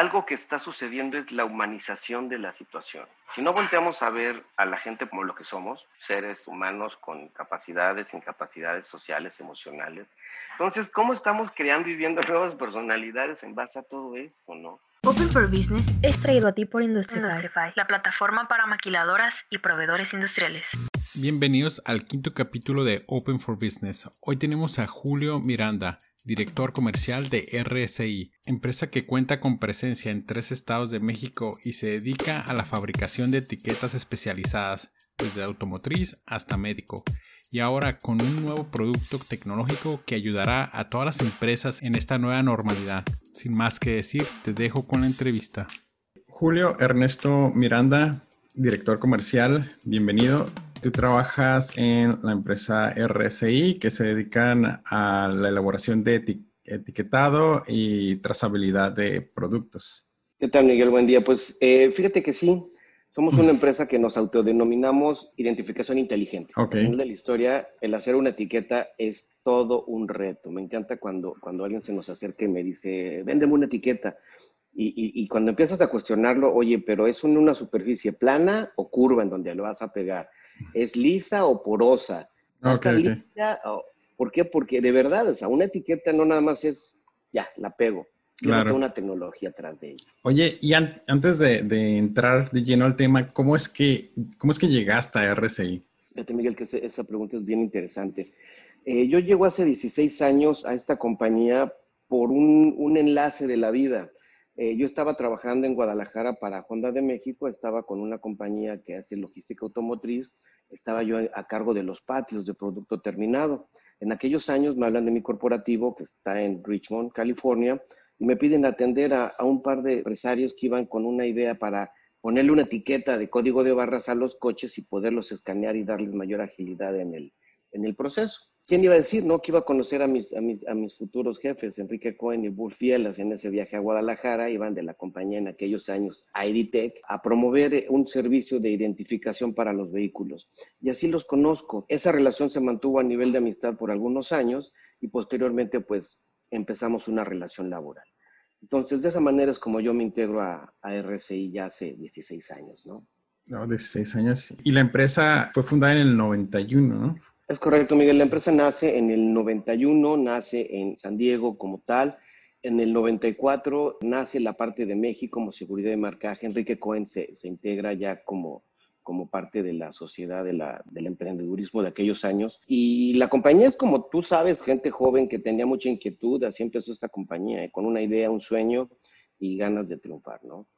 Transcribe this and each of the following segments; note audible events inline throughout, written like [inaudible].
algo que está sucediendo es la humanización de la situación. Si no volteamos a ver a la gente como lo que somos, seres humanos con capacidades, incapacidades sociales, emocionales, entonces, ¿cómo estamos creando y viendo [laughs] nuevas personalidades en base a todo esto, no? Open for Business es traído a ti por Industrify, la plataforma para maquiladoras y proveedores industriales. Bienvenidos al quinto capítulo de Open for Business. Hoy tenemos a Julio Miranda, director comercial de RSI, empresa que cuenta con presencia en tres estados de México y se dedica a la fabricación de etiquetas especializadas, desde automotriz hasta médico y ahora con un nuevo producto tecnológico que ayudará a todas las empresas en esta nueva normalidad. Sin más que decir, te dejo con la entrevista. Julio Ernesto Miranda, director comercial, bienvenido. Tú trabajas en la empresa RSI que se dedican a la elaboración de etiquetado y trazabilidad de productos. ¿Qué tal, Miguel? Buen día. Pues eh, fíjate que sí, somos una empresa que nos autodenominamos identificación inteligente. Okay. En la historia, el hacer una etiqueta es todo un reto. Me encanta cuando, cuando alguien se nos acerca y me dice, véndeme una etiqueta. Y, y, cuando empiezas a cuestionarlo, oye, pero ¿es una superficie plana o curva en donde lo vas a pegar? ¿Es lisa o porosa? Okay, lisa? ¿Por qué? Porque de verdad, o sea, una etiqueta no nada más es, ya, la pego Claro. una tecnología atrás de ella. Oye, y antes de, entrar de lleno al tema, ¿cómo es que, cómo es que llegaste a RCI? Fíjate, Miguel, que esa pregunta es bien interesante. Eh, yo llego hace 16 años a esta compañía por un, enlace de la vida. Eh, yo estaba trabajando en Guadalajara para Honda de México, estaba con una compañía que hace logística automotriz, estaba yo a cargo de los patios de producto terminado. En aquellos años me hablan de mi corporativo que está en Richmond, California, me piden atender a, un par de empresarios que iban con una idea para ponerle una etiqueta de código de barras a los coches y poderlos escanear y darles mayor agilidad en el, en el proceso. ¿Quién iba a decir, no? Que iba a conocer a mis, a mis, a mis futuros jefes, Enrique Cohen y Bull Fielas, en ese viaje a Guadalajara, iban de la compañía en aquellos años, IDTech, a promover un servicio de identificación para los vehículos. Y así los conozco. Esa relación se mantuvo a nivel de amistad por algunos años y posteriormente, pues, empezamos una relación laboral. Entonces, de esa manera es como yo me integro a, RCI ya hace 16 años, ¿no? No, 16 años. Y la empresa fue fundada en el 91, ¿no? Es correcto, Miguel. La empresa nace en el 91, nace en San Diego como tal. En el 94 nace la parte de México como seguridad de marcaje. Enrique Cohen se, se integra ya como como parte de la sociedad de la, del emprendedurismo de aquellos años. Y la compañía es como tú sabes, gente joven que tenía mucha inquietud, así empezó esta compañía, eh, con una idea, un sueño y ganas de triunfar, ¿no?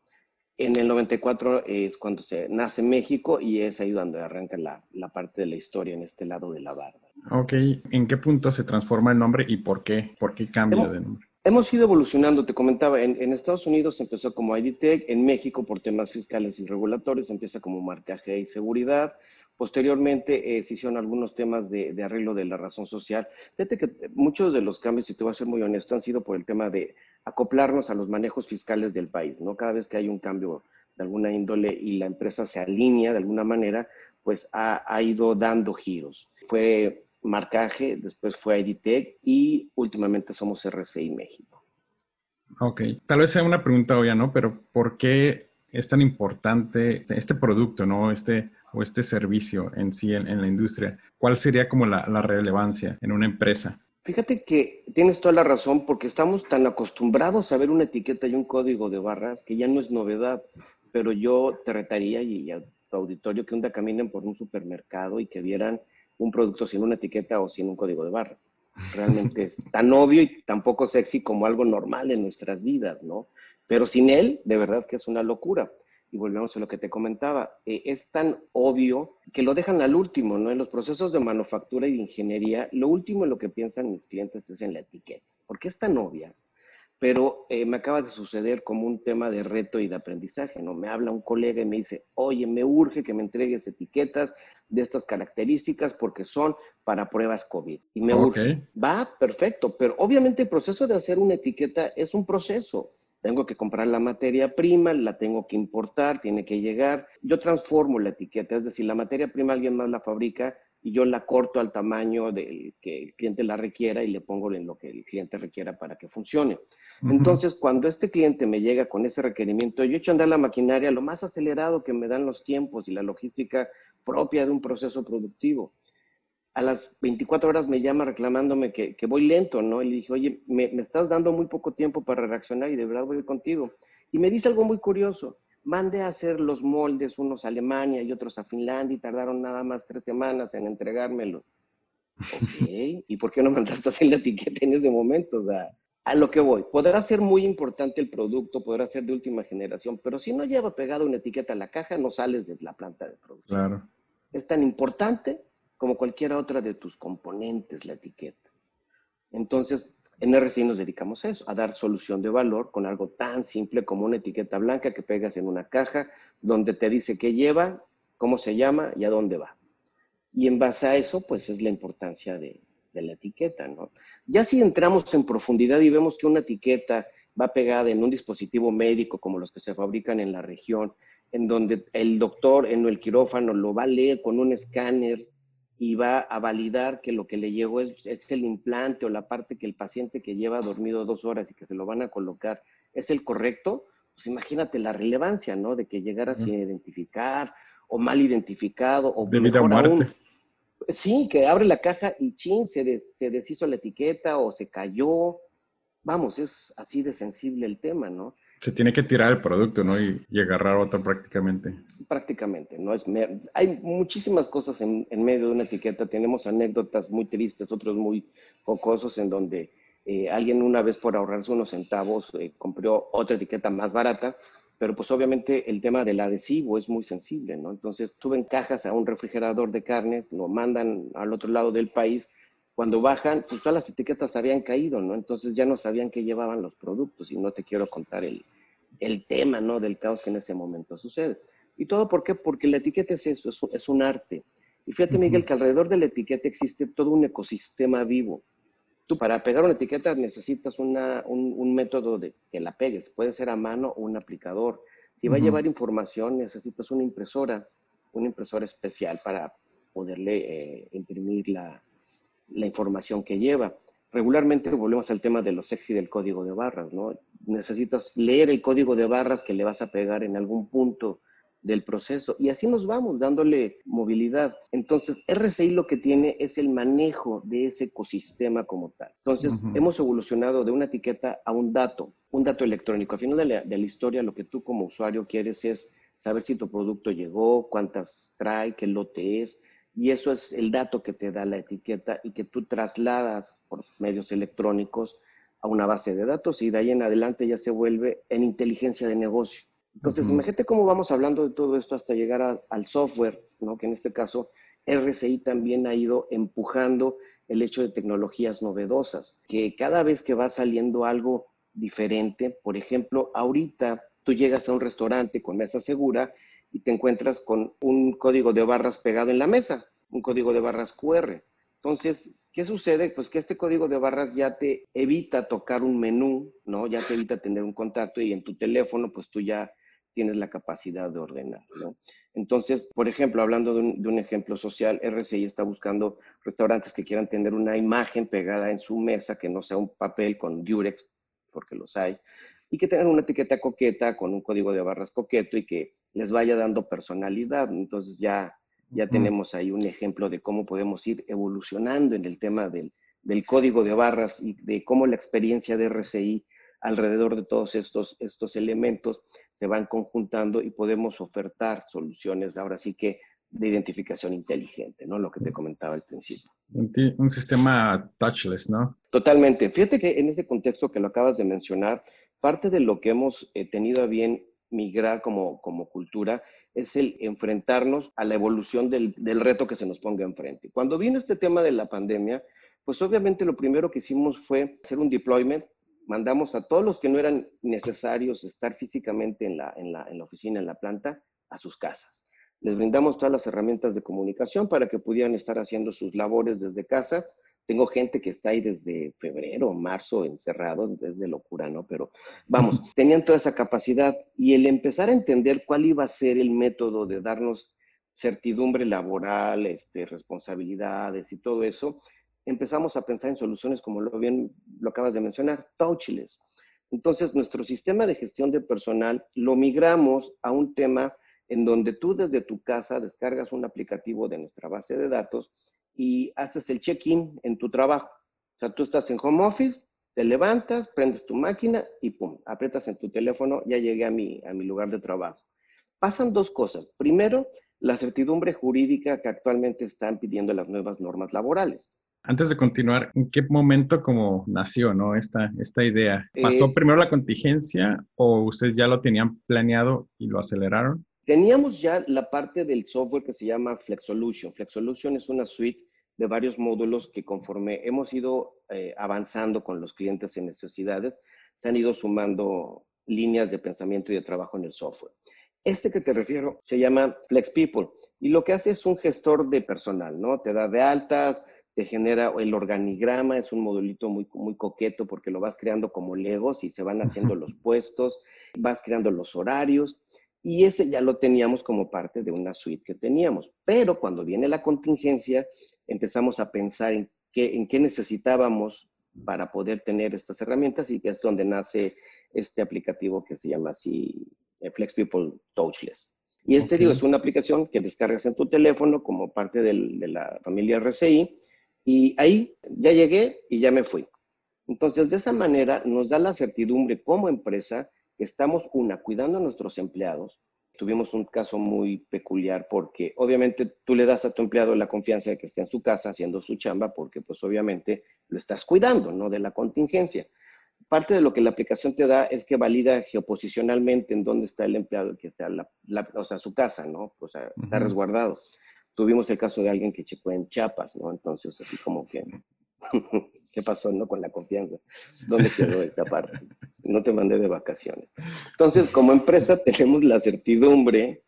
En el 94 es cuando se nace México y es ahí donde arranca la, la, parte de la historia en este lado de la barba. Ok, ¿en qué punto se transforma el nombre y por qué? ¿Por qué cambia de nombre? Hemos ido evolucionando, te comentaba, en, Estados Unidos empezó como IDTech, en México por temas fiscales y regulatorios empieza como marcaje y seguridad, posteriormente eh, se hicieron algunos temas de, arreglo de la razón social. Fíjate que muchos de los cambios, y te voy a ser muy honesto, han sido por el tema de acoplarnos a los manejos fiscales del país, ¿no? Cada vez que hay un cambio de alguna índole y la empresa se alinea de alguna manera, pues ha ido dando giros. Fue marcaje, después fue Editec y últimamente somos RCI México. Ok, tal vez sea una pregunta obvia, ¿no? Pero ¿por qué es tan importante este producto, ¿no? Este o este servicio en sí en, la industria. ¿Cuál sería como la, la relevancia en una empresa? Fíjate que tienes toda la razón porque estamos tan acostumbrados a ver una etiqueta y un código de barras que ya no es novedad, pero yo te retaría y a tu auditorio que un día caminen por un supermercado y que vieran un producto sin una etiqueta o sin un código de barras. Realmente es [laughs] tan obvio y tan poco sexy como algo normal en nuestras vidas, ¿no? Pero sin él, de verdad que es una locura. Y volvemos a lo que te comentaba, eh, es tan obvio que lo dejan al último, ¿no? En los procesos de manufactura y de ingeniería, lo último en lo que piensan mis clientes es en la etiqueta. porque es tan obvia? Pero eh, me acaba de suceder como un tema de reto y de aprendizaje, ¿no? Me habla un colega y me dice, oye, me urge que me entregues etiquetas de estas características porque son para pruebas COVID. Y me va, perfecto, pero obviamente el proceso de hacer una etiqueta es un proceso. Tengo que comprar la materia prima, la tengo que importar, tiene que llegar. Yo transformo la etiqueta, es decir, la materia prima alguien más la fabrica, y yo la corto al tamaño del que el cliente la requiera y le pongo en lo que el cliente requiera para que funcione. Entonces, cuando este cliente me llega con ese requerimiento, yo echo a andar la maquinaria lo más acelerado que me dan los tiempos y la logística propia de un proceso productivo. A las 24 horas me llama reclamándome que, voy lento, ¿no? Y le dije, oye, me, me, estás dando muy poco tiempo para reaccionar y de verdad voy contigo. Y me dice algo muy curioso. Mandé a hacer los moldes, unos a Alemania y otros a Finlandia, y tardaron nada más tres semanas en entregármelo. Ok, [laughs] ¿y por qué no mandaste a hacer la etiqueta en ese momento? O sea, a lo que voy, podrá ser muy importante el producto, podrá ser de última generación, pero si no lleva pegado una etiqueta a la caja, no sales de la planta de producción. Claro. Es tan importante como cualquier otra de tus componentes la etiqueta. Entonces, en RCI nos dedicamos a eso, a dar solución de valor con algo tan simple como una etiqueta blanca que pegas en una caja donde te dice qué lleva, cómo se llama y a dónde va. Y en base a eso, pues es la importancia de, de la etiqueta, ¿no? Ya si entramos en profundidad y vemos que una etiqueta va pegada en un dispositivo médico como los que se fabrican en la región, en donde el doctor en el quirófano lo va a leer con un escáner y va a validar que lo que le llegó es, es, el implante o la parte que el paciente que lleva dormido dos horas y que se lo van a colocar es el correcto, pues imagínate la relevancia, ¿no? De que llegara sin identificar o mal identificado o de mejor aún, Sí, que abre la caja y chin, se, se deshizo la etiqueta o se cayó. Vamos, es así de sensible el tema, ¿no? Se tiene que tirar el producto, ¿no? Y, agarrar otro prácticamente. Prácticamente, ¿no? Es Hay muchísimas cosas en, medio de una etiqueta. Tenemos anécdotas muy tristes, otros muy jocosos, en donde eh, alguien una vez por ahorrarse unos centavos eh, compró otra etiqueta más barata pero pues obviamente el tema del adhesivo es muy sensible, ¿no? Entonces suben cajas a un refrigerador de carne, lo mandan al otro lado del país, cuando bajan, pues todas las etiquetas habían caído, ¿no? Entonces ya no sabían qué llevaban los productos y no te quiero contar el, el tema, ¿no? Del caos que en ese momento sucede. ¿Y todo por qué? Porque la etiqueta es eso, es, un arte. Y fíjate, Miguel, que alrededor de la etiqueta existe todo un ecosistema vivo. Tú para pegar una etiqueta necesitas un, método de que la pegues. Puede ser a mano o un aplicador. Si va a llevar información, necesitas una impresora, una impresora especial para poderle eh, imprimir la, la, información que lleva. Regularmente volvemos al tema de lo sexy del código de barras, ¿no? Necesitas leer el código de barras que le vas a pegar en algún punto del proceso. Y así nos vamos dándole movilidad. Entonces, RCI lo que tiene es el manejo de ese ecosistema como tal. Entonces, hemos evolucionado de una etiqueta a un dato, un dato electrónico. Al final de la, de la, historia, lo que tú como usuario quieres es saber si tu producto llegó, cuántas trae, qué lote es. Y eso es el dato que te da la etiqueta y que tú trasladas por medios electrónicos a una base de datos y de ahí en adelante ya se vuelve en inteligencia de negocio. Entonces, imagínate cómo vamos hablando de todo esto hasta llegar al software, ¿no? que en este caso RCI también ha ido empujando el hecho de tecnologías novedosas, que cada vez que va saliendo algo diferente, por ejemplo, ahorita tú llegas a un restaurante con mesa segura y te encuentras con un código de barras pegado en la mesa, un código de barras QR. Entonces, ¿qué sucede? Pues que este código de barras ya te evita tocar un menú, ¿no? Ya te evita tener un contacto y en tu teléfono, pues tú ya tienes la capacidad de ordenar. ¿no? Entonces, por ejemplo, hablando de un, ejemplo social, RCI está buscando restaurantes que quieran tener una imagen pegada en su mesa, que no sea un papel con Durex, porque los hay, y que tengan una etiqueta coqueta con un código de barras coqueto y que les vaya dando personalidad. Entonces ya, ya tenemos ahí un ejemplo de cómo podemos ir evolucionando en el tema del, del código de barras y de cómo la experiencia de RCI alrededor de todos estos, estos elementos se van conjuntando y podemos ofertar soluciones ahora sí que de identificación inteligente, ¿no? Lo que te comentaba al principio. Un, sistema touchless, ¿no? Totalmente. Fíjate que en ese contexto que lo acabas de mencionar, parte de lo que hemos eh, tenido a bien migrar como, como cultura es el enfrentarnos a la evolución del, del reto que se nos ponga enfrente. Cuando vino este tema de la pandemia, pues obviamente lo primero que hicimos fue hacer un deployment mandamos a todos los que no eran necesarios estar físicamente en la, en la, en la oficina, en la planta, a sus casas. Les brindamos todas las herramientas de comunicación para que pudieran estar haciendo sus labores desde casa. Tengo gente que está ahí desde febrero, marzo, encerrado, es de locura, ¿no? Pero vamos, [laughs] tenían toda esa capacidad y el empezar a entender cuál iba a ser el método de darnos certidumbre laboral, este, responsabilidades y todo eso, empezamos a pensar en soluciones como lo bien lo acabas de mencionar, touchless. Entonces, nuestro sistema de gestión de personal lo migramos a un tema en donde tú desde tu casa descargas un aplicativo de nuestra base de datos y haces el check-in en tu trabajo. O sea, tú estás en home office, te levantas, prendes tu máquina y pum, aprietas en tu teléfono, ya llegué a mi, a mi lugar de trabajo. Pasan dos cosas. Primero, la certidumbre jurídica que actualmente están pidiendo las nuevas normas laborales. Antes de continuar, ¿en qué momento como nació ¿no? esta, esta idea? ¿Pasó eh, primero la contingencia o ustedes ya lo tenían planeado y lo aceleraron? Teníamos ya la parte del software que se llama FlexSolution. FlexSolution es una suite de varios módulos que conforme hemos ido eh, avanzando con los clientes en necesidades, se han ido sumando líneas de pensamiento y de trabajo en el software. Este que te refiero se llama Flex People y lo que hace es un gestor de personal, ¿no? Te da de altas, te genera el organigrama, es un modulito muy, muy coqueto porque lo vas creando como legos y se van haciendo los puestos, vas creando los horarios y ese ya lo teníamos como parte de una suite que teníamos. Pero cuando viene la contingencia, empezamos a pensar en qué, en qué necesitábamos para poder tener estas herramientas y es donde nace este aplicativo que se llama así eh, Flex People Touchless. Y este digo, es una aplicación que descargas en tu teléfono como parte de la familia RCI y ahí ya llegué y ya me fui. Entonces, de esa manera nos da la certidumbre como empresa que estamos, una, cuidando a nuestros empleados. Tuvimos un caso muy peculiar porque obviamente tú le das a tu empleado la confianza de que esté en su casa haciendo su chamba porque pues obviamente lo estás cuidando, ¿no? De la contingencia. Parte de lo que la aplicación te da es que valida geoposicionalmente en dónde está el empleado, que sea, la, o sea, su casa, ¿no? O sea, está resguardado tuvimos el caso de alguien que checó en Chiapas, ¿no? Entonces, así como que, ¿qué pasó, no? Con la confianza. ¿Dónde quedó esta parte? No te mandé de vacaciones. Entonces, como empresa [laughs] tenemos la certidumbre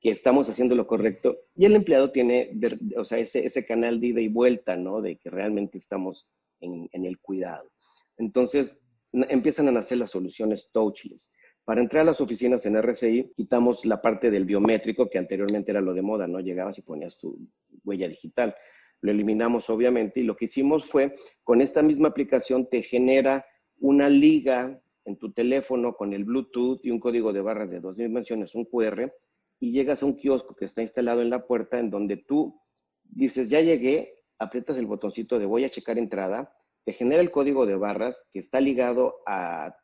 que estamos haciendo lo correcto y el empleado tiene, o sea, ese, ese canal de ida y vuelta, ¿no? De que realmente estamos en, en el cuidado. Entonces, empiezan a nacer las soluciones touchless. Para entrar a las oficinas en RCI, quitamos la parte del biométrico, que anteriormente era lo de moda, ¿no? Llegabas y ponías tu huella digital. Lo eliminamos, obviamente, y lo que hicimos fue, con esta misma aplicación, te genera una liga en tu teléfono con el Bluetooth y un código de barras de dos dimensiones, un QR, y llegas a un kiosco que está instalado en la puerta en donde tú dices, ya llegué, aprietas el botoncito de voy a checar entrada, te genera el código de barras que está ligado a,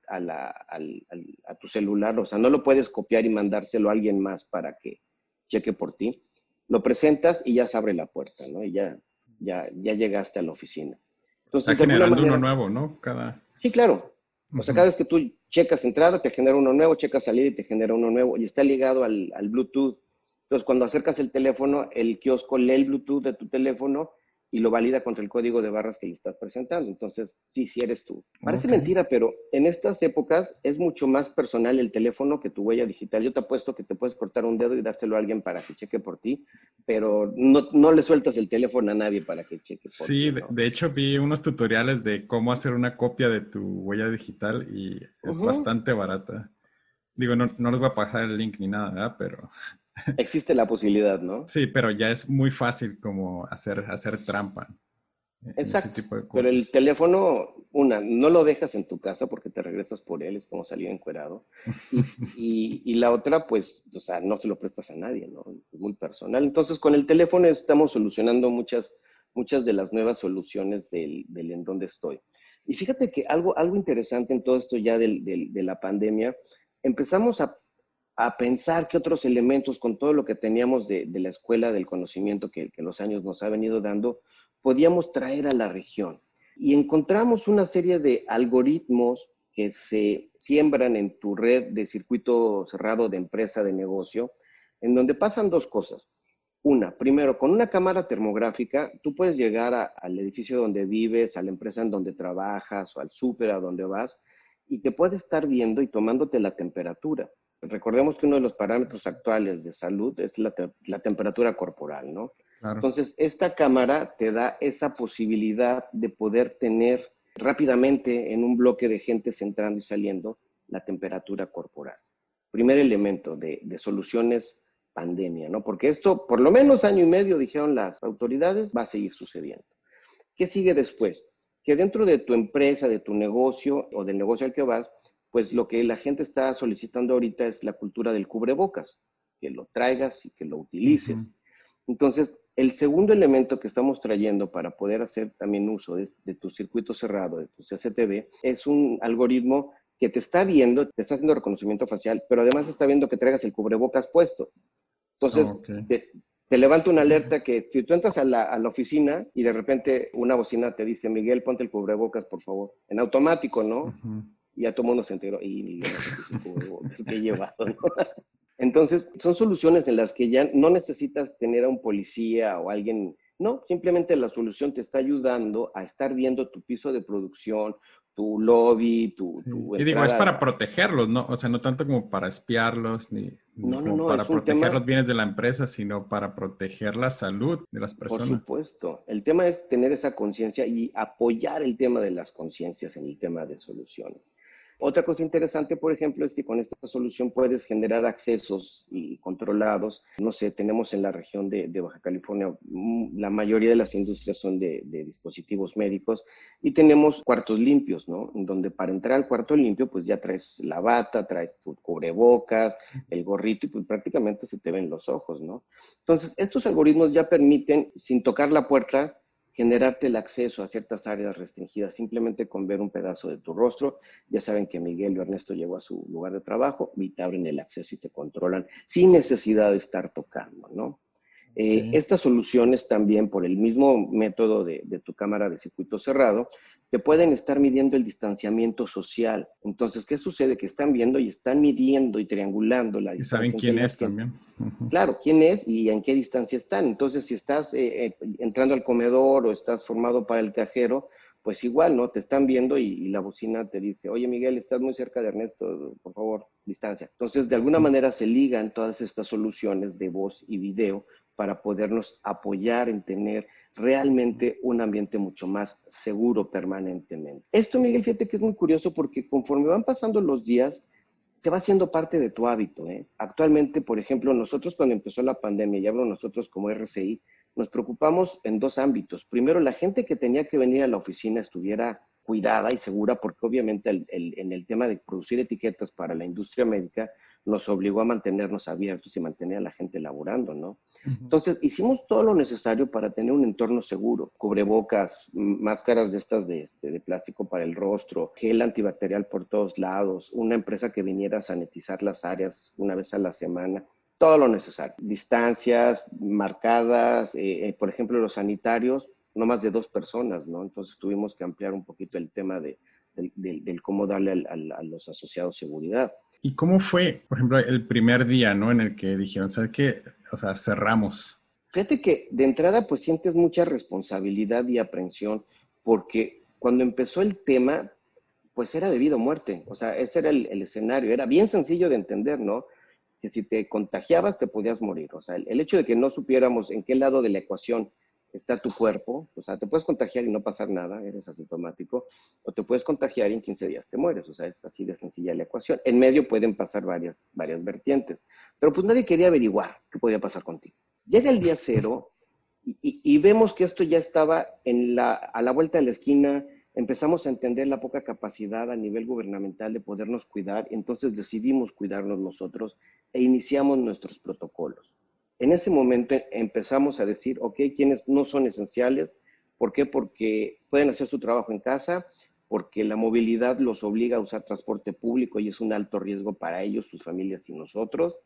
tu celular, o sea, no lo puedes copiar y mandárselo a alguien más para que cheque por ti. Lo presentas y ya se abre la puerta, ¿no? Y ya, ya, ya llegaste a la oficina. Entonces, está generando uno nuevo, ¿no? Cada... Sí, claro. O sea, cada vez que tú checas entrada, te genera uno nuevo, checas salida y te genera uno nuevo, y está ligado al, al Bluetooth. Entonces, cuando acercas el teléfono, el kiosco lee el Bluetooth de tu teléfono y lo valida contra el código de barras que le estás presentando. Entonces, sí, sí eres tú. Parece mentira, pero en estas épocas es mucho más personal el teléfono que tu huella digital. Yo te apuesto que te puedes cortar un dedo y dárselo a alguien para que cheque por ti, pero no, no le sueltas el teléfono a nadie para que cheque por sí, ti. Sí, de, hecho vi unos tutoriales de cómo hacer una copia de tu huella digital y es bastante barata. Digo, no, no les voy a pasar el link ni nada, ¿verdad? Pero Existe la posibilidad, ¿no? Sí, pero ya es muy fácil como hacer, hacer trampa. Exacto. Pero el teléfono, una, no lo dejas en tu casa porque te regresas por él, es como salir encuerado. [laughs] Y, y, la otra, pues, o sea, no se lo prestas a nadie, ¿no? Es muy personal. Entonces, con el teléfono estamos solucionando muchas, muchas de las nuevas soluciones del, del en donde estoy. Y fíjate que algo, algo interesante en todo esto ya del, del, de la pandemia, empezamos a a pensar qué otros elementos, con todo lo que teníamos de, la escuela del conocimiento que, los años nos ha venido dando, podíamos traer a la región. Y encontramos una serie de algoritmos que se siembran en tu red de circuito cerrado de empresa de negocio, en donde pasan dos cosas. Una, primero, con una cámara termográfica, tú puedes llegar al edificio donde vives, a la empresa en donde trabajas o al súper a donde vas, y te puede estar viendo y tomándote la temperatura. Recordemos que uno de los parámetros actuales de salud es la, temperatura corporal, ¿no? Entonces, esta cámara te da esa posibilidad de poder tener rápidamente en un bloque de gente entrando y saliendo la temperatura corporal. Primer elemento de, soluciones pandemia, ¿no? Porque esto, por lo menos año y medio, dijeron las autoridades, va a seguir sucediendo. ¿Qué sigue después? Que dentro de tu empresa, de tu negocio o del negocio al que vas, pues lo que la gente está solicitando ahorita es la cultura del cubrebocas, que lo traigas y que lo utilices. Entonces, el segundo elemento que estamos trayendo para poder hacer también uso de, de, tu circuito cerrado, de tu CCTV, es un algoritmo que te está viendo, te está haciendo reconocimiento facial, pero además está viendo que traigas el cubrebocas puesto. Entonces, te, levanta una alerta que tú entras a la, a la, oficina y de repente una bocina te dice, Miguel, ponte el cubrebocas, por favor. En automático, ¿no? Y ya todo mundo se enteró, y [laughs] que he llevado, ¿no? [laughs] Entonces, son soluciones en las que ya no necesitas tener a un policía o alguien, no, simplemente la solución te está ayudando a estar viendo tu piso de producción, tu lobby, tu... y digo, es para protegerlos, ¿no? O sea, no tanto como para espiarlos, ni, para proteger los bienes de la empresa, sino para proteger la salud de las personas. Por supuesto. El tema es tener esa conciencia y apoyar el tema de las conciencias en el tema de soluciones. Otra cosa interesante, por ejemplo, es que con esta solución puedes generar accesos y controlados. No sé, tenemos en la región de, Baja California, mm, la mayoría de las industrias son de, dispositivos médicos y tenemos cuartos limpios, ¿no? Donde para entrar al cuarto limpio, pues ya traes la bata, traes tu cubrebocas, el gorrito y pues prácticamente se te ven los ojos, ¿no? Entonces, estos algoritmos ya permiten, sin tocar la puerta, generarte el acceso a ciertas áreas restringidas simplemente con ver un pedazo de tu rostro. Ya saben que Miguel o Ernesto llegó a su lugar de trabajo y te abren el acceso y te controlan sin necesidad de estar tocando, ¿no? Eh, estas soluciones también, por el mismo método de, tu cámara de circuito cerrado, te pueden estar midiendo el distanciamiento social. Entonces, ¿qué sucede? Que están viendo y están midiendo y triangulando la distancia. Y saben quién es también. Claro, quién es y en qué distancia están. Entonces, si estás eh, eh, entrando al comedor o estás formado para el cajero, pues igual, ¿no? Te están viendo y, y, la bocina te dice, oye Miguel, estás muy cerca de Ernesto, por favor, distancia. Entonces, de alguna manera se ligan todas estas soluciones de voz y video para podernos apoyar en tener realmente un ambiente mucho más seguro permanentemente. Esto, Miguel, fíjate que es muy curioso porque conforme van pasando los días, se va haciendo parte de tu hábito. ¿eh? Actualmente, por ejemplo, nosotros cuando empezó la pandemia, y hablo nosotros como RCI, nos preocupamos en dos ámbitos. Primero, la gente que tenía que venir a la oficina estuviera cuidada y segura, porque obviamente en el tema de producir etiquetas para la industria médica nos obligó a mantenernos abiertos y mantener a la gente laborando, ¿no? Entonces, hicimos todo lo necesario para tener un entorno seguro, cubrebocas, máscaras de estas de, este, de plástico para el rostro, gel antibacterial por todos lados, una empresa que viniera a sanitizar las áreas una vez a la semana, todo lo necesario. Distancias marcadas, eh, eh, por ejemplo, los sanitarios, no más de dos personas, ¿no? Entonces tuvimos que ampliar un poquito el tema de, del cómo darle a los asociados seguridad. ¿Y cómo fue, por ejemplo, el primer día, ¿no? En el que dijeron, ¿sabes qué? O sea, cerramos. Fíjate que de entrada, pues sientes mucha responsabilidad y aprensión, porque cuando empezó el tema, pues era debido a muerte. O sea, ese era el, escenario. Era bien sencillo de entender, ¿no? Que si te contagiabas, te podías morir. O sea, el hecho de que no supiéramos en qué lado de la ecuación está tu cuerpo, o sea, te puedes contagiar y no pasar nada, eres asintomático, o te puedes contagiar y en 15 días te mueres, o sea, es así de sencilla la ecuación. En medio pueden pasar varias, varias vertientes, pero pues nadie quería averiguar qué podía pasar contigo. Llega el día cero y, vemos que esto ya estaba en la, a la vuelta de la esquina, empezamos a entender la poca capacidad a nivel gubernamental de podernos cuidar, entonces decidimos cuidarnos nosotros e iniciamos nuestros protocolos. En ese momento empezamos a decir, ok, quienes no son esenciales, ¿por qué? Porque pueden hacer su trabajo en casa, porque la movilidad los obliga a usar transporte público y es un alto riesgo para ellos, sus familias y nosotros.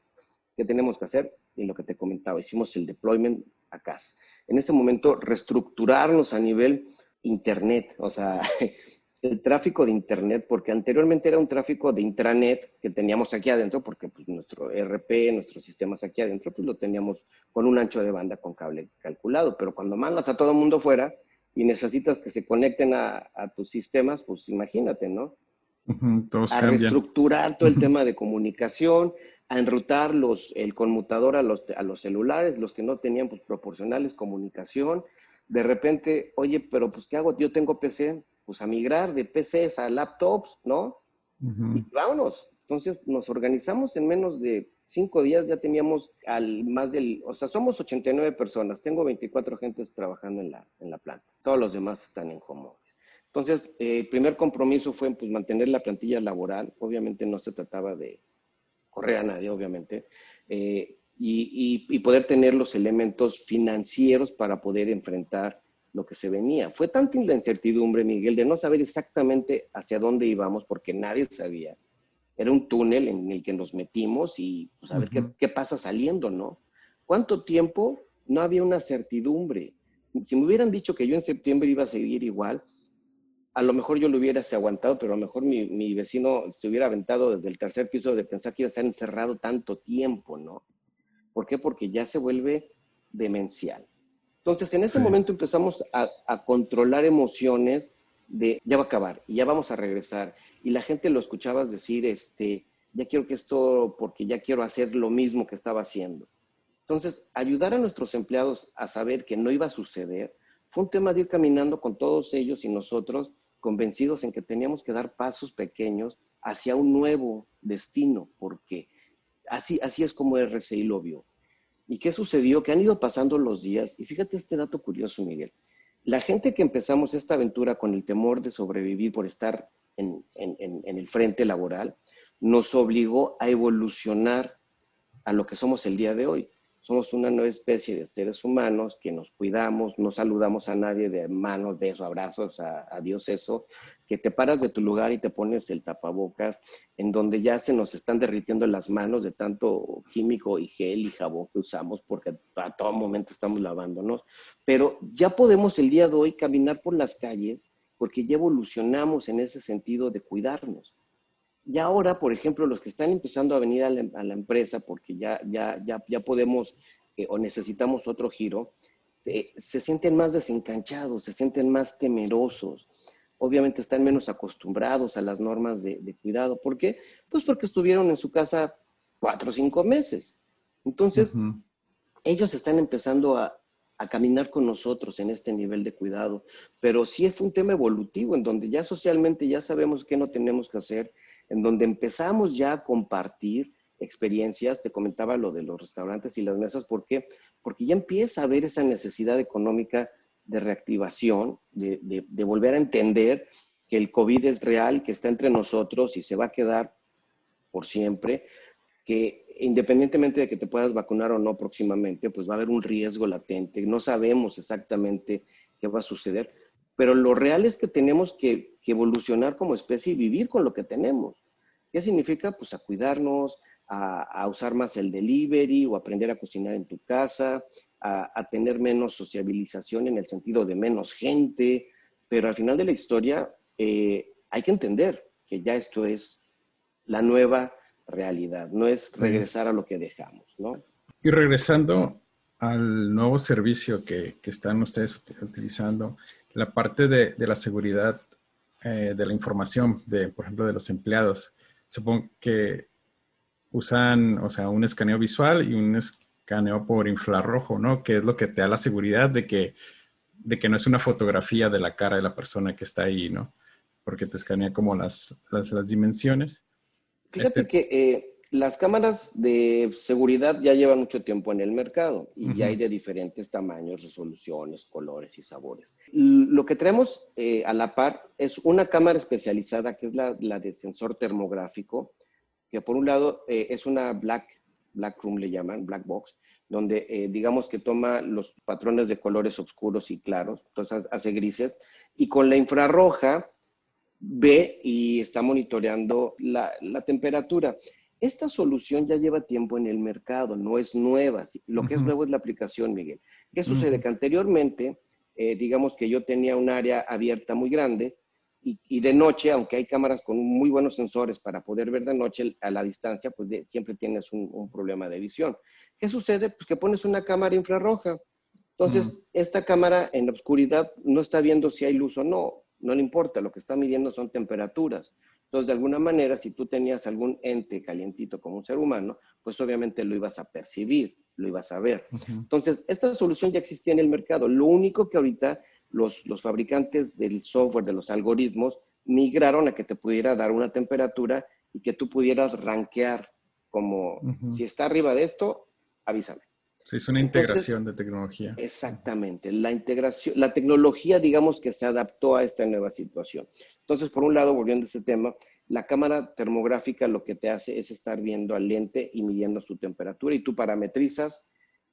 ¿Qué tenemos que hacer? Y lo que te comentaba, hicimos el deployment a casa. En ese momento, reestructurarnos a nivel internet, o sea, [laughs] el tráfico de Internet, porque anteriormente era un tráfico de intranet que teníamos aquí adentro, porque pues, nuestro ERP, nuestros sistemas aquí adentro, pues lo teníamos con un ancho de banda con cable calculado, pero cuando mandas a todo el mundo fuera y necesitas que se conecten a, tus sistemas, pues imagínate, ¿no? a reestructurar todo el tema de comunicación, a enrutar los, el conmutador a los, a los celulares, los que no tenían pues proporcionales comunicación. De repente, oye, pero pues ¿qué hago? Yo tengo PC, pues a migrar de PCs a laptops, ¿no? Y vámonos. Entonces nos organizamos en menos de cinco días, ya teníamos al más del, o sea, somos 89 personas, tengo 24 gentes trabajando en la, en la planta, todos los demás están en home office. Entonces, eh, el primer compromiso fue pues, mantener la plantilla laboral, obviamente no se trataba de correr a nadie, obviamente, eh, y, y, poder tener los elementos financieros para poder enfrentar lo que se venía. Fue tanta la incertidumbre, Miguel, de no saber exactamente hacia dónde íbamos, porque nadie sabía. Era un túnel en el que nos metimos y pues, a ver qué, qué, pasa saliendo, ¿no? ¿Cuánto tiempo? No había una certidumbre. Si me hubieran dicho que yo en septiembre iba a seguir igual, a lo mejor yo lo hubiera aguantado, pero a lo mejor mi, mi, vecino se hubiera aventado desde el tercer piso de pensar que iba a estar encerrado tanto tiempo, ¿no? ¿Por qué? Porque ya se vuelve demencial. Entonces, en ese momento empezamos a, controlar emociones de ya va a acabar y ya vamos a regresar. Y la gente lo escuchabas decir, este, ya quiero que esto, porque ya quiero hacer lo mismo que estaba haciendo. Entonces, ayudar a nuestros empleados a saber que no iba a suceder fue un tema de ir caminando con todos ellos y nosotros convencidos en que teníamos que dar pasos pequeños hacia un nuevo destino, porque así, así es como RCI lo vio. ¿Y qué sucedió? Que han ido pasando los días. Y fíjate este dato curioso, Miguel. La gente que empezamos esta aventura con el temor de sobrevivir por estar en, en el frente laboral, nos obligó a evolucionar a lo que somos el día de hoy somos una nueva especie de seres humanos que nos cuidamos, no saludamos a nadie de manos, besos, abrazos, a, Dios eso, que te paras de tu lugar y te pones el tapabocas, en donde ya se nos están derritiendo las manos de tanto químico y gel y jabón que usamos, porque a todo momento estamos lavándonos. Pero ya podemos el día de hoy caminar por las calles porque ya evolucionamos en ese sentido de cuidarnos. Y ahora, por ejemplo, los que están empezando a venir a la, empresa porque ya, ya, ya, ya podemos eh, o necesitamos otro giro, se, sienten más desencanchados, se sienten más temerosos. Obviamente están menos acostumbrados a las normas de, cuidado. ¿Por qué? Pues porque estuvieron en su casa cuatro o cinco meses. Entonces, ellos están empezando a, a caminar con nosotros en este nivel de cuidado. Pero sí es un tema evolutivo en donde ya socialmente ya sabemos qué no tenemos que hacer, en donde empezamos ya a compartir experiencias. Te comentaba lo de los restaurantes y las mesas. ¿Por qué? Porque ya empieza a haber esa necesidad económica de reactivación, de, de, volver a entender que el COVID es real, que está entre nosotros y se va a quedar por siempre, que independientemente de que te puedas vacunar o no próximamente, pues va a haber un riesgo latente. No sabemos exactamente qué va a suceder, pero lo real es que tenemos que, evolucionar como especie y vivir con lo que tenemos. ¿Qué significa? Pues a cuidarnos, a, usar más el delivery o aprender a cocinar en tu casa, a, tener menos sociabilización en el sentido de menos gente, pero al final de la historia eh, hay que entender que ya esto es la nueva realidad, no es regresar a lo que dejamos, ¿no? Y regresando al nuevo servicio que, que están ustedes utilizando, la parte de, de la seguridad eh, de la información, de, por ejemplo, de los empleados, supongo que usan, o sea, un escaneo visual y un escaneo por infrarrojo, ¿no? Que es lo que te da la seguridad de que, de que no es una fotografía de la cara de la persona que está ahí, ¿no? Porque te escanea como las, las, las dimensiones. Fíjate este que eh, las cámaras de seguridad ya llevan mucho tiempo en el mercado y ya hay de diferentes tamaños, resoluciones, colores y sabores. Lo que tenemos eh, a la par es una cámara especializada que es la, la de sensor termográfico, que por un lado eh, es una black, black room, le llaman, black box, donde digamos que toma los patrones de colores oscuros y claros, entonces hace grises, y con la infrarroja ve y está monitoreando la, temperatura. Esta solución ya lleva tiempo en el mercado, no es nueva. Lo que es nuevo es la aplicación, Miguel. ¿Qué sucede? Que anteriormente, eh, digamos que yo tenía un área abierta muy grande y, de noche, aunque hay cámaras con muy buenos sensores para poder ver de noche a la distancia, pues siempre tienes un, problema de visión. ¿Qué sucede? Pues que pones una cámara infrarroja. Entonces, esta cámara en la oscuridad no está viendo si hay luz o no no le importa, lo que está midiendo son temperaturas. Entonces, de alguna manera, si tú tenías algún ente calientito como un ser humano, pues obviamente lo ibas a percibir, lo ibas a ver. Entonces, esta solución ya existía en el mercado. Lo único que ahorita los, los fabricantes del software, de los algoritmos, migraron a que te pudiera dar una temperatura y que tú pudieras rankear como si está arriba de esto, avísame. Sí, es una integración de tecnología. Exactamente, la integración, la tecnología, digamos que se adaptó a esta nueva situación. Entonces, por un lado, volviendo a este tema, la cámara termográfica lo que te hace es estar viendo al lente y midiendo su temperatura y tú parametrizas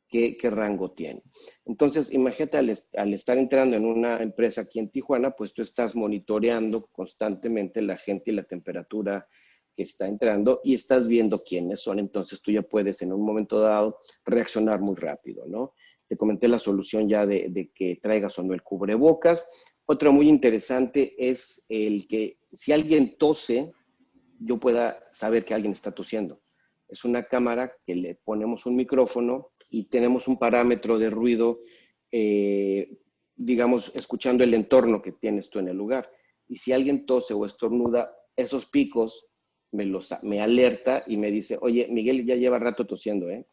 qué, rango tiene. Entonces, imagínate al, al, estar entrando en una empresa aquí en Tijuana, pues tú estás monitoreando constantemente la gente y la temperatura que está entrando y estás viendo quiénes son, entonces tú ya puedes en un momento dado reaccionar muy rápido, ¿no? Te comenté la solución ya de, que traigas o no el cubrebocas. Otro muy interesante es el que si alguien tose, yo pueda saber que alguien está tosiendo. Es una cámara que le ponemos un micrófono y tenemos un parámetro de ruido, eh, digamos, escuchando el entorno que tienes tú en el lugar. Y si alguien tose o estornuda, esos picos me, los, me alerta y me dice, oye, Miguel ya lleva rato tosiendo, ¿eh?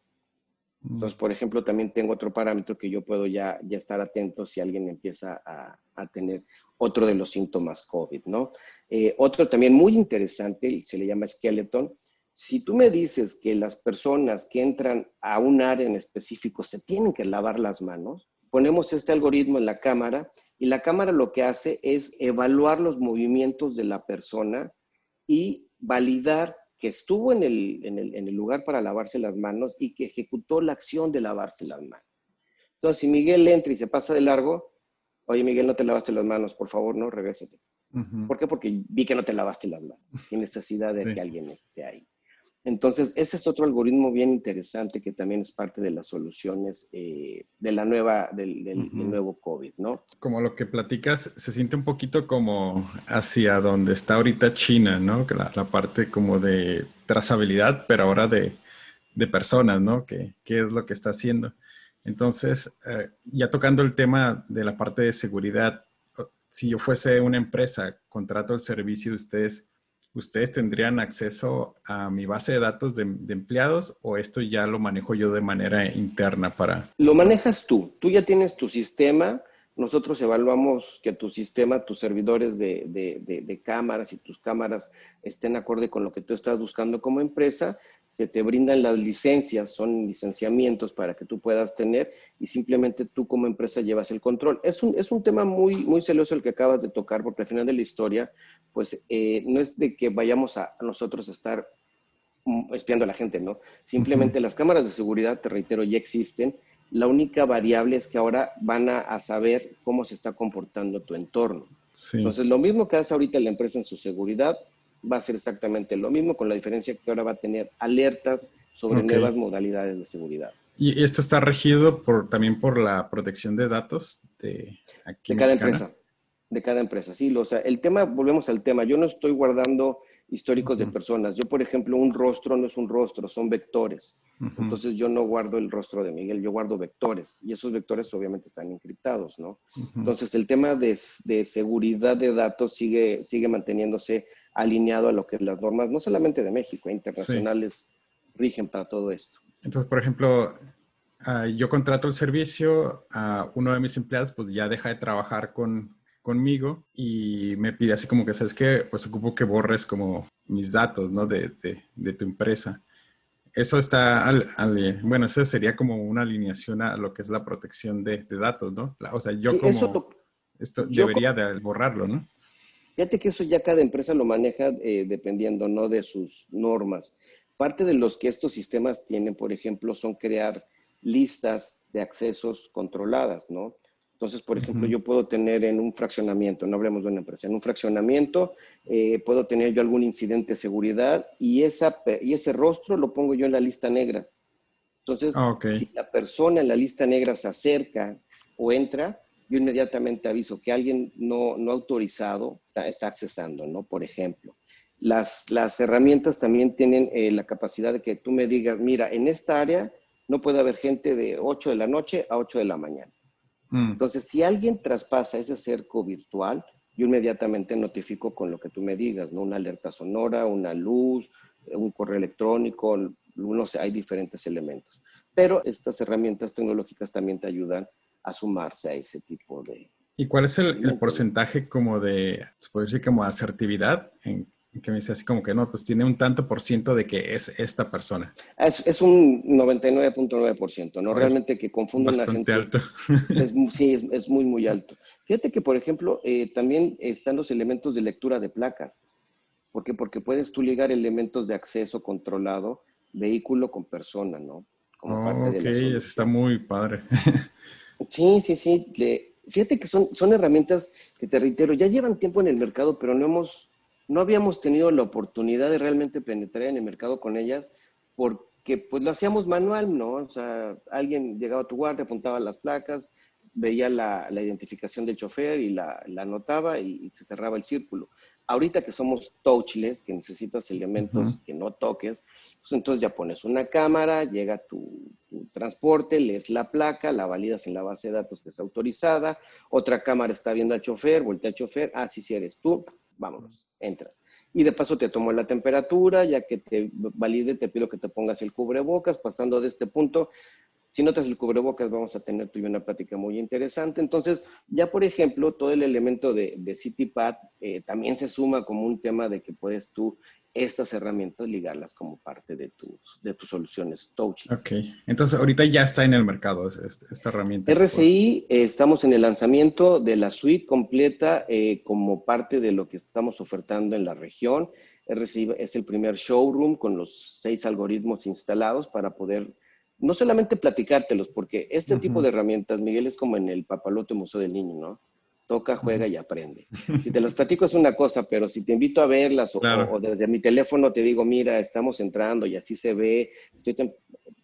Entonces, por ejemplo, también tengo otro parámetro que yo puedo ya, ya estar atento si alguien empieza a, a tener otro de los síntomas COVID, ¿no? Eh, otro también muy interesante, se le llama skeleton. Si tú me dices que las personas que entran a un área en específico se tienen que lavar las manos, ponemos este algoritmo en la cámara y la cámara lo que hace es evaluar los movimientos de la persona y validar que estuvo en el, lugar para lavarse las manos y que ejecutó la acción de lavarse las manos. Entonces, si Miguel entra y se pasa de largo, oye, Miguel, no te lavaste las manos, por favor, no, regrésate. ¿Por qué? Porque vi que no te lavaste las manos. Sin necesidad de que alguien esté ahí. Entonces, ese es otro algoritmo bien interesante que también es parte de las soluciones eh, de la nueva, del, nuevo COVID, ¿no? Como lo que platicas, se siente un poquito como hacia donde está ahorita China, ¿no? La, la parte como de trazabilidad, pero ahora de, de personas, ¿no? ¿Qué, ¿Qué, es lo que está haciendo? Entonces, eh, ya tocando el tema de la parte de seguridad, si yo fuese una empresa, contrato el servicio de ustedes, ¿ustedes tendrían acceso a mi base de datos de, empleados o esto ya lo manejo yo de manera interna para... Lo manejas tú, tú ya tienes tu sistema, nosotros evaluamos que tu sistema, tus servidores de, cámaras y tus cámaras estén acorde con lo que tú estás buscando como empresa, se te brindan las licencias, son licenciamientos para que tú puedas tener y simplemente tú como empresa llevas el control. Es un, es un tema muy, muy celoso el que acabas de tocar porque al final de la historia, pues eh, no es de que vayamos a, nosotros a estar mm, espiando a la gente, ¿no? Simplemente las cámaras de seguridad, te reitero, ya existen la única variable es que ahora van a, saber cómo se está comportando tu entorno. Entonces, lo mismo que hace ahorita la empresa en su seguridad, va a ser exactamente lo mismo, con la diferencia que ahora va a tener alertas sobre nuevas modalidades de seguridad. ¿Y esto está regido por, también por la protección de datos de, de cada empresa? De cada empresa, sí. O sea, el tema, volvemos al tema, yo no estoy guardando históricos de personas. Yo, por ejemplo, un rostro no es un rostro, son vectores. Entonces yo no guardo el rostro de Miguel, yo guardo vectores y esos vectores obviamente están encriptados, ¿no? Entonces el tema de, seguridad de datos sigue, sigue manteniéndose alineado a lo que las normas, no solamente de México, internacionales, rigen para todo esto. Entonces, por ejemplo, ah, yo contrato el servicio, a uno de mis empleados pues ya deja de trabajar con, conmigo y me pide así como que, ¿sabes que Pues ocupo que borres como mis datos, ¿no? De, de, tu empresa. Eso está, al, bueno, eso sería como una alineación a lo que es la protección de, datos, ¿no? O sea, yo como, esto debería de borrarlo, ¿no? Fíjate que eso ya cada empresa lo maneja eh, dependiendo, ¿no? De sus normas. Parte de los que estos sistemas tienen, por ejemplo, son crear listas de accesos controladas, ¿no? Entonces, por ejemplo, yo puedo tener en un fraccionamiento, no hablemos de una empresa, en un fraccionamiento eh, puedo tener yo algún incidente de seguridad y, esa, y ese rostro lo pongo yo en la lista negra. Entonces, ah, si la persona en la lista negra se acerca o entra, yo inmediatamente aviso que alguien no, no autorizado está, está, accesando, ¿no? Por ejemplo. Las, las herramientas también tienen eh, la capacidad de que tú me digas, mira, en esta área no puede haber gente de 8 de la noche a 8 de la mañana. Mm. Entonces, si alguien traspasa ese cerco virtual, yo inmediatamente notifico con lo que tú me digas, ¿no? Una alerta sonora, una luz, un correo electrónico, no sé, hay diferentes elementos. Pero estas herramientas tecnológicas también te ayudan a sumarse a ese tipo de... ¿Y cuál es el, porcentaje como de, se puede decir como asertividad en, que me dice así como que no, pues tiene un tanto por ciento de que es esta persona. Es, es un 99.9%, ¿no? Realmente que confunden a la gente. alto. [laughs] sí, es, muy, muy alto. Fíjate que, por ejemplo, eh, también están los elementos de lectura de placas. ¿Por qué? Porque puedes tú ligar elementos de acceso controlado, vehículo con persona, ¿no? Como parte ok, eso está muy padre. [laughs] sí, sí, sí. fíjate que son, son herramientas que te reitero, ya llevan tiempo en el mercado, pero no hemos no habíamos tenido la oportunidad de realmente penetrar en el mercado con ellas porque pues lo hacíamos manual, ¿no? O sea, alguien llegaba a tu guardia, apuntaba las placas, veía la, identificación del chofer y la, anotaba y, se cerraba el círculo. Ahorita que somos touchless, que necesitas elementos que no toques, pues entonces ya pones una cámara, llega tu, tu, transporte, lees la placa, la validas en la base de datos que está autorizada, otra cámara está viendo al chofer, voltea al chofer, ah, sí, sí eres tú, vámonos entras. Y de paso te tomo la temperatura, ya que te valide, te pido que te pongas el cubrebocas, pasando de este punto. Si no el cubrebocas, vamos a tener tú y una plática muy interesante. Entonces, ya por ejemplo, todo el elemento de, de CityPad eh, también se suma como un tema de que puedes tú estas herramientas ligarlas como parte de tus, de tus soluciones touch. Ok, entonces ahorita ya está en el mercado esta herramienta. RCI, eh, estamos en el lanzamiento de la suite completa eh, como parte de lo que estamos ofertando en la región. RCI es el primer showroom con los seis algoritmos instalados para poder no solamente platicártelos, porque este tipo de herramientas, Miguel, es como en el Papalote Museo del Niño, ¿no? Toca, juega y aprende. Si te las platico es una cosa, pero si te invito a verlas o, desde mi teléfono te digo, mira, estamos entrando y así se ve, estoy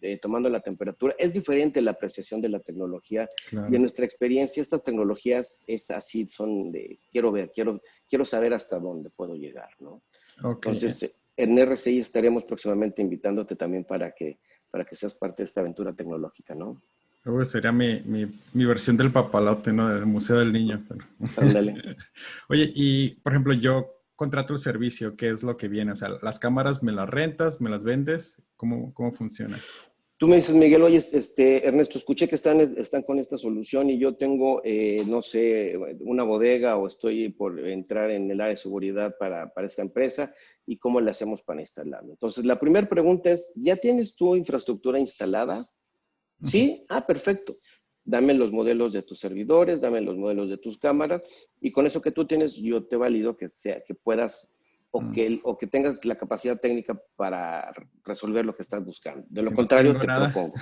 eh, tomando la temperatura, es diferente la apreciación de la tecnología y en nuestra experiencia estas tecnologías es así, son de quiero ver, quiero, quiero saber hasta dónde puedo llegar, ¿no? Entonces, en RCI estaremos próximamente invitándote también para que, para que seas parte de esta aventura tecnológica, ¿no? Sería mi, mi, versión del papalote, ¿no? Del Museo del Niño. [laughs] Oye, y por ejemplo, yo contrato el servicio, ¿qué es lo que viene? O sea, las cámaras me las rentas, me las vendes, ¿cómo, cómo funciona? Tú me dices, Miguel, oye, este, Ernesto, escuché que están, están con esta solución y yo tengo, eh, no sé, una bodega o estoy por entrar en el área de seguridad para, para esta empresa y cómo le hacemos para instalarlo. Entonces, la primera pregunta es, ¿ya tienes tu infraestructura instalada? ¿Sí? Ah, perfecto. Dame los modelos de tus servidores, dame los modelos de tus cámaras y con eso que tú tienes yo te valido que sea que puedas o, mm. que, o que tengas la capacidad técnica para resolver lo que estás buscando. De lo contrario, te propongo.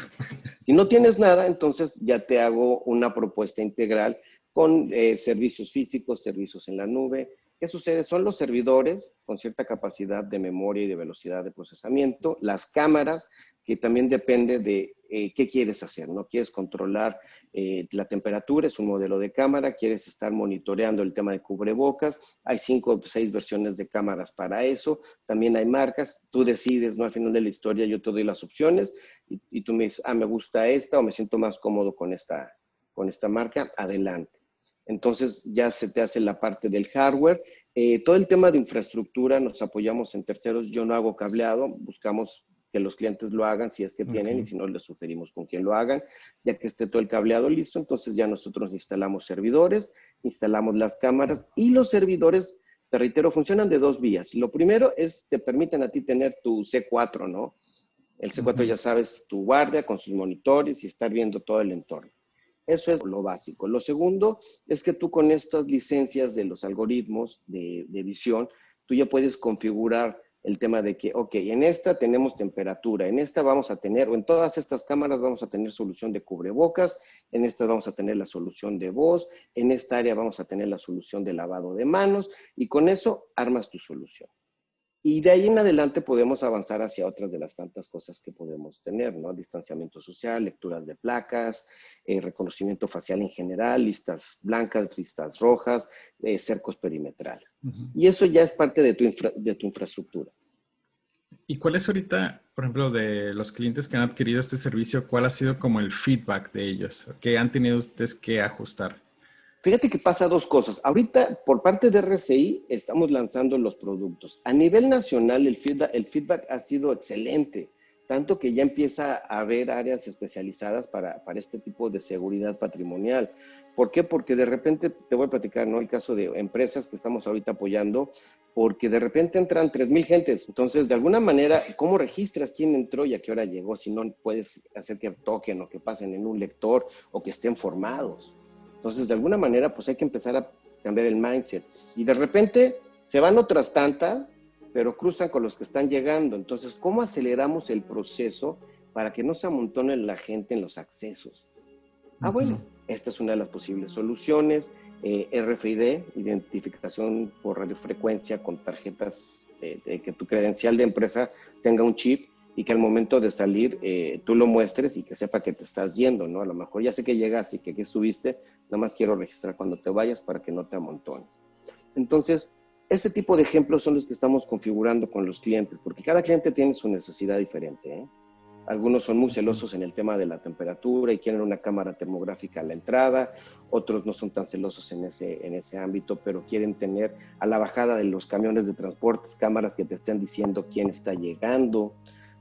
Si no tienes nada, entonces ya te hago una propuesta integral con eh, servicios físicos, servicios en la nube. ¿Qué sucede? Son los servidores con cierta capacidad de memoria y de velocidad de procesamiento, las cámaras que también depende de eh, qué quieres hacer, ¿no? Quieres controlar eh, la temperatura, es un modelo de cámara, quieres estar monitoreando el tema de cubrebocas, hay cinco o seis versiones de cámaras para eso, también hay marcas, tú decides, ¿no? Al final de la historia yo te doy las opciones y, tú me dices, ah, me gusta esta o me siento más cómodo con esta, con esta marca, adelante. Entonces ya se te hace la parte del hardware. Eh, todo el tema de infraestructura nos apoyamos en terceros. Yo no hago cableado, buscamos que los clientes lo hagan si es que tienen y si no les sugerimos con quién lo hagan, ya que esté todo el cableado listo, entonces ya nosotros instalamos servidores, instalamos las cámaras y los servidores, te reitero, funcionan de dos vías. Lo primero es, te permiten a ti tener tu C4, ¿no? El C4 ya sabes, tu guardia con sus monitores y estar viendo todo el entorno. Eso es lo básico. Lo segundo es que tú con estas licencias de los algoritmos de, de visión, tú ya puedes configurar el tema de que, ok, en esta tenemos temperatura, en esta vamos a tener, o en todas estas cámaras vamos a tener solución de cubrebocas, en esta vamos a tener la solución de voz, en esta área vamos a tener la solución de lavado de manos, y con eso armas tu solución. Y de ahí en adelante podemos avanzar hacia otras de las tantas cosas que podemos tener, ¿no? Distanciamiento social, lecturas de placas, eh, reconocimiento facial en general, listas blancas, listas rojas, eh, cercos perimetrales. Y eso ya es parte de tu, de tu infraestructura. ¿Y cuál es ahorita, por ejemplo, de los clientes que han adquirido este servicio, cuál ha sido como el feedback de ellos? ¿Qué han tenido ustedes que ajustar? Fíjate que pasa dos cosas. Ahorita, por parte de RCI, estamos lanzando los productos. A nivel nacional, el feedback, ha sido excelente, tanto que ya empieza a haber áreas especializadas para, para, este tipo de seguridad patrimonial. ¿Por qué? Porque de repente, te voy a platicar, ¿no? El caso de empresas que estamos ahorita apoyando, porque de repente entran 3.000 gentes. Entonces, de alguna manera, ¿cómo registras quién entró y a qué hora llegó? Si no puedes hacer que toquen o que pasen en un lector o que estén formados. Entonces, de alguna manera, pues hay que empezar a cambiar el mindset. Y de repente se van otras tantas, pero cruzan con los que están llegando. Entonces, ¿cómo aceleramos el proceso para que no se amontone la gente en los accesos? Ah, bueno, esta es una de las posibles soluciones. Eh, RFID, identificación por radiofrecuencia con tarjetas de, que tu credencial de empresa tenga un chip y que al momento de salir eh, tú lo muestres y que sepa que te estás yendo, ¿no? A lo mejor ya sé que llegaste y que aquí subiste, nada más quiero registrar cuando te vayas para que no te amontones. Entonces, ese tipo de ejemplos son los que estamos configurando con los clientes, porque cada cliente tiene su necesidad diferente, ¿eh? Algunos son muy celosos en el tema de la temperatura y quieren una cámara termográfica a la entrada, otros no son tan celosos en ese, en ese ámbito, pero quieren tener a la bajada de los camiones de transportes cámaras que te estén diciendo quién está llegando.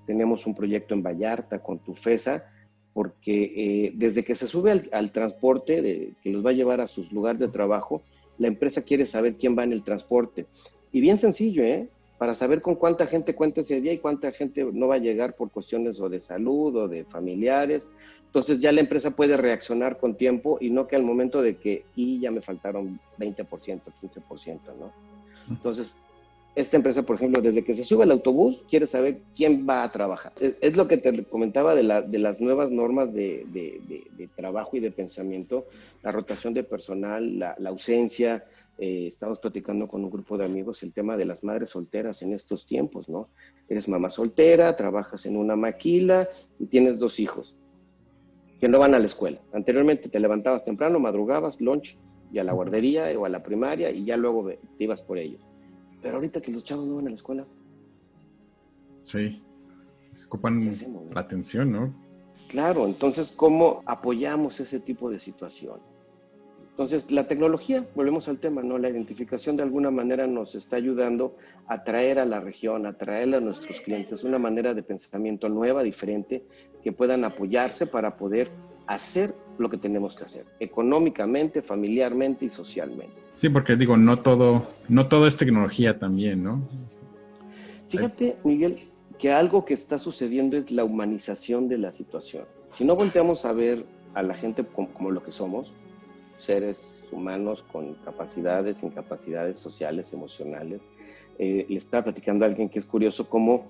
Tenemos un proyecto en Vallarta con Tufesa, porque eh, desde que se sube al, transporte de, que los va a llevar a sus lugares de trabajo, la empresa quiere saber quién va en el transporte. Y bien sencillo, ¿eh? para saber con cuánta gente cuenta ese día y cuánta gente no va a llegar por cuestiones o de salud o de familiares. Entonces ya la empresa puede reaccionar con tiempo y no que al momento de que, y ya me faltaron 20%, 15%, ¿no? Entonces, esta empresa, por ejemplo, desde que se sube el autobús, quiere saber quién va a trabajar. Es, lo que te comentaba de, la, las nuevas normas de, trabajo y de pensamiento, la rotación de personal, la, la ausencia, eh, estamos platicando con un grupo de amigos el tema de las madres solteras en estos tiempos, ¿no? Eres mamá soltera, trabajas en una maquila y tienes dos hijos que no van a la escuela. Anteriormente te levantabas temprano, madrugabas, lunch y a la guardería o a la primaria y ya luego te ibas por ellos. Pero ahorita que los chavos no van a la escuela. Sí, se ocupan la atención, ¿no? Claro, entonces, ¿cómo apoyamos ese tipo de situación? Entonces, la tecnología, volvemos al tema, ¿no? La identificación de alguna manera nos está ayudando a traer a la región, a traer a nuestros clientes una manera de pensamiento nueva, diferente, que puedan apoyarse para poder hacer lo que tenemos que hacer, económicamente, familiarmente y socialmente. Sí, porque digo, no todo, no todo es tecnología también, ¿no? Fíjate, Miguel, que algo que está sucediendo es la humanización de la situación. Si no volteamos a ver a la gente como lo que somos, seres humanos con capacidades, incapacidades sociales, emocionales. Eh, le estaba platicando alguien que es curioso cómo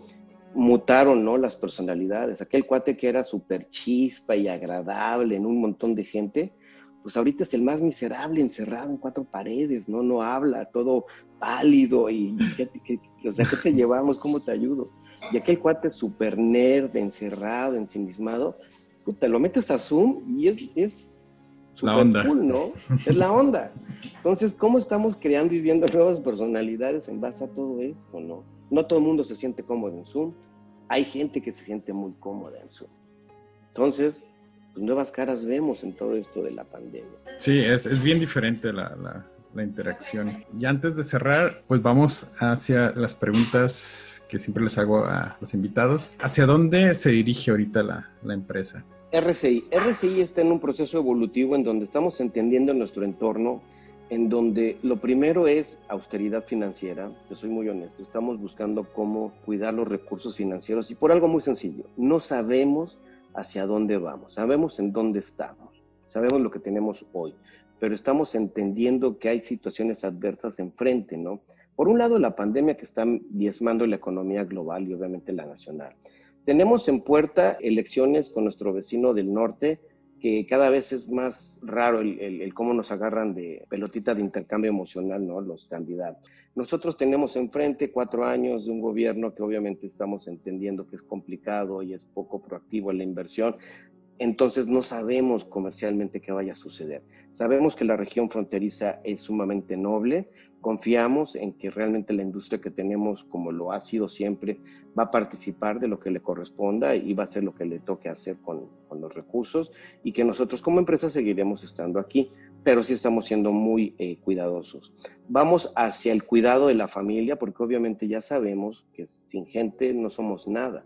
mutaron ¿no? las personalidades. Aquel cuate que era súper chispa y agradable en un montón de gente, pues ahorita es el más miserable, encerrado en cuatro paredes, ¿no? No habla, todo pálido y, o sea, ¿qué te llevamos? ¿Cómo te ayudo? Y aquel cuate súper nerd, encerrado, ensimismado, te lo metes a Zoom y es, es la onda. ¿no? Es la onda. Entonces, ¿cómo estamos creando y viendo nuevas personalidades en base a todo esto, no? No todo el mundo se siente cómodo en Zoom. Hay gente que se siente muy cómoda en Zoom. Entonces, pues nuevas caras vemos en todo esto de la pandemia. Sí, es, es bien diferente la, la, la, interacción. Y antes de cerrar, pues vamos hacia las preguntas que siempre les hago a los invitados. ¿Hacia dónde se dirige ahorita la, la empresa? RCI. RCI está en un proceso evolutivo en donde estamos entendiendo nuestro entorno, en donde lo primero es austeridad financiera. Yo soy muy honesto, estamos buscando cómo cuidar los recursos financieros y por algo muy sencillo, no sabemos hacia dónde vamos, sabemos en dónde estamos, sabemos lo que tenemos hoy, pero estamos entendiendo que hay situaciones adversas enfrente, ¿no? Por un lado, la pandemia que está diezmando la economía global y obviamente la nacional. Tenemos en puerta elecciones con nuestro vecino del norte, que cada vez es más raro el, cómo nos agarran de pelotita de intercambio emocional, ¿no? Los candidatos. Nosotros tenemos enfrente cuatro años de un gobierno que obviamente estamos entendiendo que es complicado y es poco proactivo en la inversión. Entonces no sabemos comercialmente qué vaya a suceder. Sabemos que la región fronteriza es sumamente noble, Confiamos en que realmente la industria que tenemos, como lo ha sido siempre, va a participar de lo que le corresponda y va a hacer lo que le toque hacer con, los recursos y que nosotros como empresa seguiremos estando aquí, pero sí estamos siendo muy eh, cuidadosos. Vamos hacia el cuidado de la familia porque obviamente ya sabemos que sin gente no somos nada.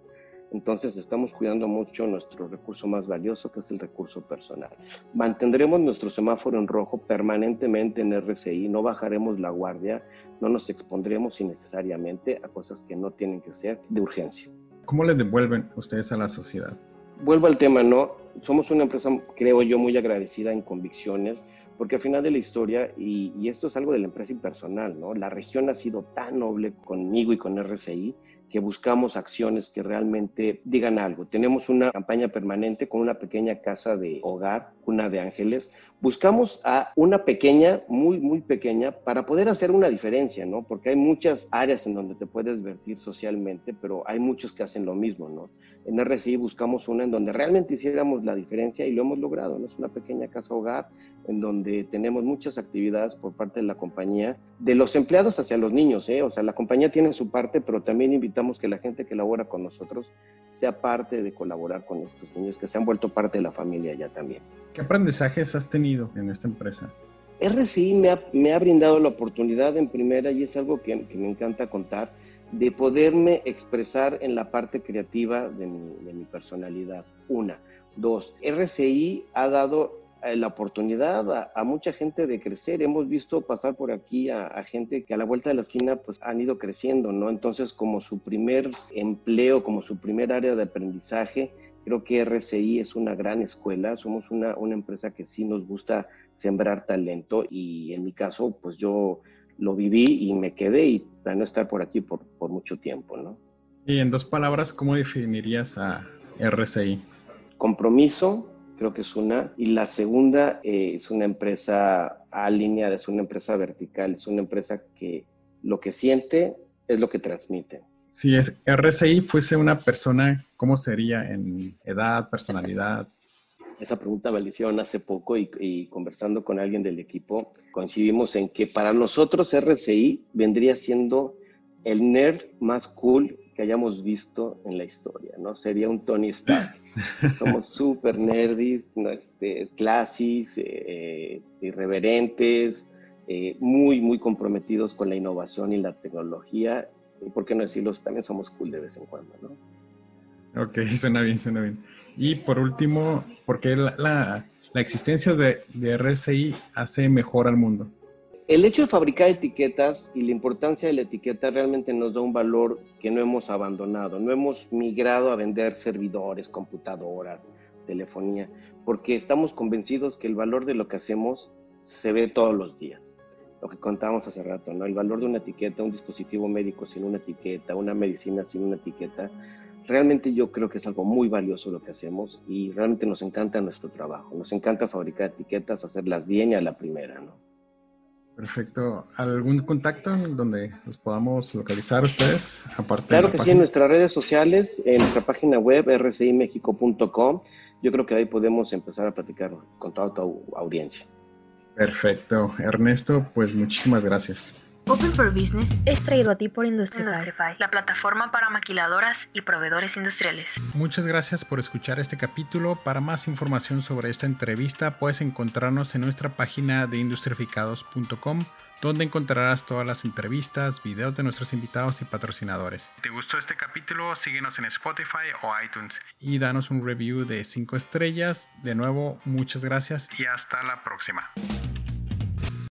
Entonces estamos cuidando mucho nuestro recurso más valioso, que es el recurso personal. Mantendremos nuestro semáforo en rojo permanentemente en RCI, no bajaremos la guardia, no nos expondremos innecesariamente a cosas que no tienen que ser de urgencia. ¿Cómo le devuelven ustedes a la sociedad? Vuelvo al tema, ¿no? Somos una empresa, creo yo, muy agradecida en convicciones, porque al final de la historia, y, y esto es algo de la empresa impersonal, ¿no? La región ha sido tan noble conmigo y con RCI que buscamos acciones que realmente digan algo. Tenemos una campaña permanente con una pequeña casa de hogar, una de ángeles. Buscamos a una pequeña, muy, muy pequeña, para poder hacer una diferencia, ¿no? Porque hay muchas áreas en donde te puedes vertir socialmente, pero hay muchos que hacen lo mismo, ¿no? En RCI buscamos una en donde realmente hiciéramos la diferencia y lo hemos logrado, ¿no? Es una pequeña casa hogar en donde tenemos muchas actividades por parte de la compañía, de los empleados hacia los niños, ¿eh? O sea, la compañía tiene su parte, pero también invitamos que la gente que labora con nosotros sea parte de colaborar con estos niños, que se han vuelto parte de la familia ya también. ¿Qué aprendizajes has tenido en esta empresa? RCI me ha, me ha brindado la oportunidad en primera, y es algo que, que me encanta contar, de poderme expresar en la parte creativa de mi, de mi personalidad. Una. Dos, RCI ha dado la oportunidad a, a, mucha gente de crecer. Hemos visto pasar por aquí a, a, gente que a la vuelta de la esquina pues han ido creciendo, ¿no? Entonces, como su primer empleo, como su primer área de aprendizaje, creo que RCI es una gran escuela. Somos una, una empresa que sí nos gusta sembrar talento y en mi caso, pues yo lo viví y me quedé y planeo estar por aquí por, por mucho tiempo, ¿no? Y en dos palabras, ¿cómo definirías a RCI? Compromiso, creo que es una. Y la segunda eh, es una empresa alineada, es una empresa vertical, es una empresa que lo que siente es lo que transmite. Si es RCI fuese una persona, ¿cómo sería en edad, personalidad? Esa pregunta me la hicieron hace poco y, y, conversando con alguien del equipo, coincidimos en que para nosotros RCI vendría siendo el nerd más cool que hayamos visto en la historia, ¿no? Sería un Tony Stark. Somos súper nerdis, ¿no? este, clasis, eh, este, irreverentes, eh, muy, muy comprometidos con la innovación y la tecnología. Y por qué no decirlo, también somos cool de vez en cuando, ¿no? Ok, [laughs] suena bien, suena bien. Y por último, ¿por qué la, la, la existencia de, de RSI hace mejor al mundo? El hecho de fabricar etiquetas y la importancia de la etiqueta realmente nos da un valor que no hemos abandonado. No hemos migrado a vender servidores, computadoras, telefonía, porque estamos convencidos que el valor de lo que hacemos se ve todos los días. Lo que contábamos hace rato, ¿no? El valor de una etiqueta, un dispositivo médico sin una etiqueta, una medicina sin una etiqueta, realmente yo creo que es algo muy valioso lo que hacemos y realmente nos encanta nuestro trabajo. Nos encanta fabricar etiquetas, hacerlas bien y a la primera, ¿no? Perfecto. ¿Algún contacto donde los podamos localizar ustedes? Aparte claro que página? sí, en nuestras redes sociales, en nuestra página web rcimexico.com. Yo creo que ahí podemos empezar a platicar con toda tu audiencia. Perfecto. Ernesto, pues muchísimas gracias. Open for Business es traído a ti por Industrify, Industrify, la plataforma para maquiladoras y proveedores industriales. Muchas gracias por escuchar este capítulo. Para más información sobre esta entrevista, puedes encontrarnos en nuestra página de industrificados.com, donde encontrarás todas las entrevistas, videos de nuestros invitados y patrocinadores. ¿Te gustó este capítulo? Síguenos en Spotify o iTunes y danos un review de 5 estrellas. De nuevo, muchas gracias y hasta la próxima.